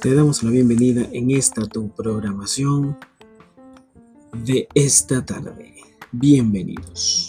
Te damos la bienvenida en esta tu programación de esta tarde. Bienvenidos.